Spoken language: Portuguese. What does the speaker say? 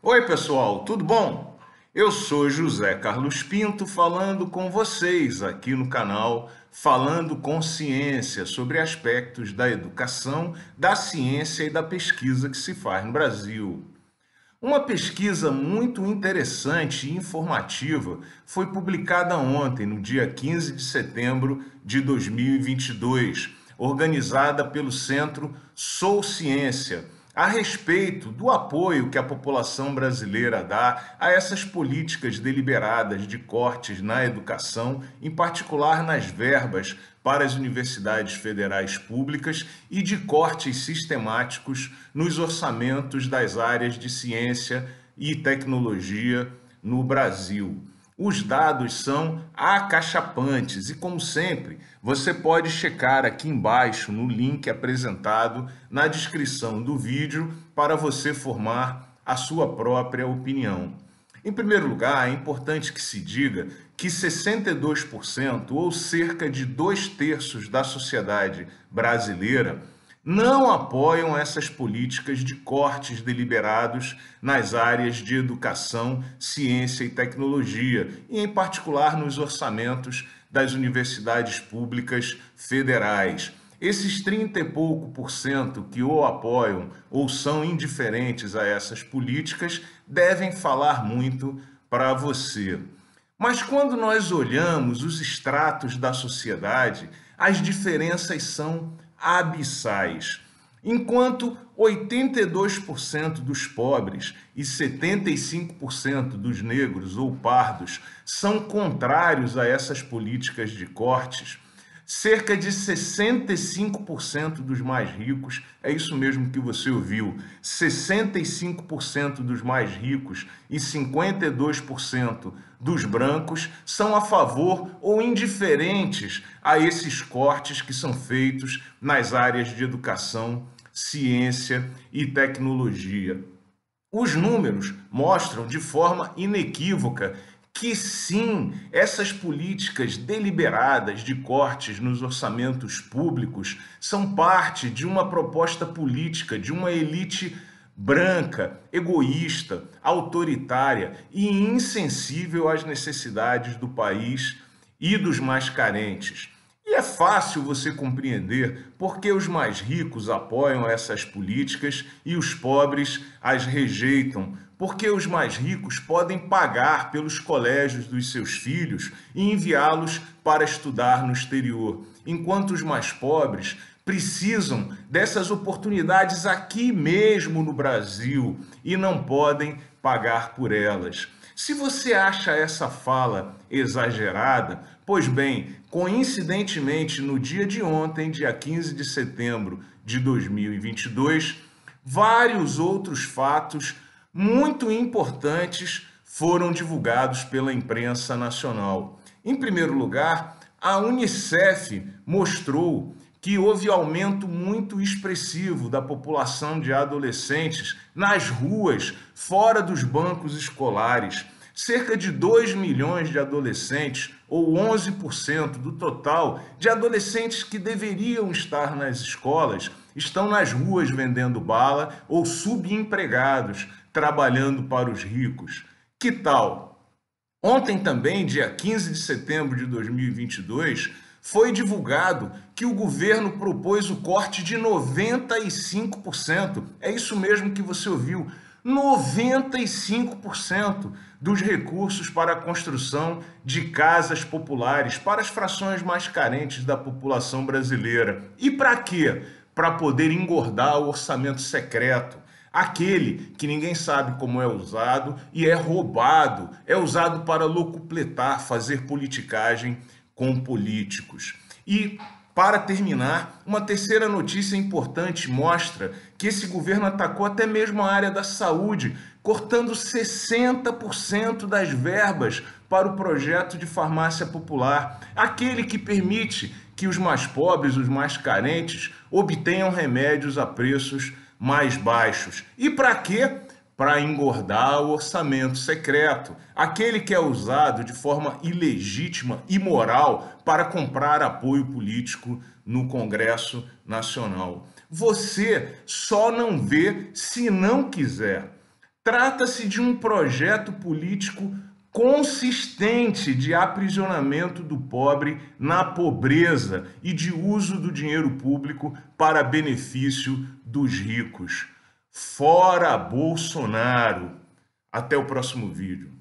Oi, pessoal, tudo bom? Eu sou José Carlos Pinto falando com vocês aqui no canal Falando com Ciência sobre aspectos da educação, da ciência e da pesquisa que se faz no Brasil. Uma pesquisa muito interessante e informativa foi publicada ontem, no dia 15 de setembro de 2022, organizada pelo Centro Sou Ciência a respeito do apoio que a população brasileira dá a essas políticas deliberadas de cortes na educação, em particular nas verbas para as universidades federais públicas e de cortes sistemáticos nos orçamentos das áreas de ciência e tecnologia no Brasil. Os dados são acachapantes e, como sempre, você pode checar aqui embaixo no link apresentado na descrição do vídeo para você formar a sua própria opinião. Em primeiro lugar, é importante que se diga que 62%, ou cerca de dois terços da sociedade brasileira, não apoiam essas políticas de cortes deliberados nas áreas de educação, ciência e tecnologia, e em particular nos orçamentos das universidades públicas federais. Esses 30 e pouco por cento que o apoiam ou são indiferentes a essas políticas devem falar muito para você. Mas quando nós olhamos os estratos da sociedade, as diferenças são abissais. Enquanto 82% dos pobres e 75% dos negros ou pardos são contrários a essas políticas de cortes, cerca de 65% dos mais ricos, é isso mesmo que você ouviu, 65% dos mais ricos e 52% dos brancos são a favor ou indiferentes a esses cortes que são feitos nas áreas de educação, ciência e tecnologia. Os números mostram de forma inequívoca que sim, essas políticas deliberadas de cortes nos orçamentos públicos são parte de uma proposta política de uma elite branca, egoísta, autoritária e insensível às necessidades do país e dos mais carentes. E é fácil você compreender por que os mais ricos apoiam essas políticas e os pobres as rejeitam, porque os mais ricos podem pagar pelos colégios dos seus filhos e enviá-los para estudar no exterior, enquanto os mais pobres precisam dessas oportunidades aqui mesmo no Brasil e não podem pagar por elas. Se você acha essa fala exagerada, pois bem, coincidentemente no dia de ontem, dia 15 de setembro de 2022, vários outros fatos muito importantes foram divulgados pela imprensa nacional. Em primeiro lugar, a Unicef mostrou que houve aumento muito expressivo da população de adolescentes nas ruas, fora dos bancos escolares. Cerca de 2 milhões de adolescentes, ou 11% do total de adolescentes que deveriam estar nas escolas, estão nas ruas vendendo bala ou subempregados, trabalhando para os ricos. Que tal? Ontem também, dia 15 de setembro de 2022, foi divulgado que o governo propôs o corte de 95%. É isso mesmo que você ouviu. 95% dos recursos para a construção de casas populares para as frações mais carentes da população brasileira. E para quê? Para poder engordar o orçamento secreto aquele que ninguém sabe como é usado e é roubado, é usado para locupletar, fazer politicagem com políticos. E para terminar, uma terceira notícia importante mostra que esse governo atacou até mesmo a área da saúde, cortando 60% das verbas para o projeto de farmácia popular, aquele que permite que os mais pobres, os mais carentes, obtenham remédios a preços mais baixos. E para quê? Para engordar o orçamento secreto, aquele que é usado de forma ilegítima, imoral, para comprar apoio político no Congresso Nacional. Você só não vê se não quiser. Trata-se de um projeto político consistente de aprisionamento do pobre na pobreza e de uso do dinheiro público para benefício dos ricos. Fora Bolsonaro! Até o próximo vídeo.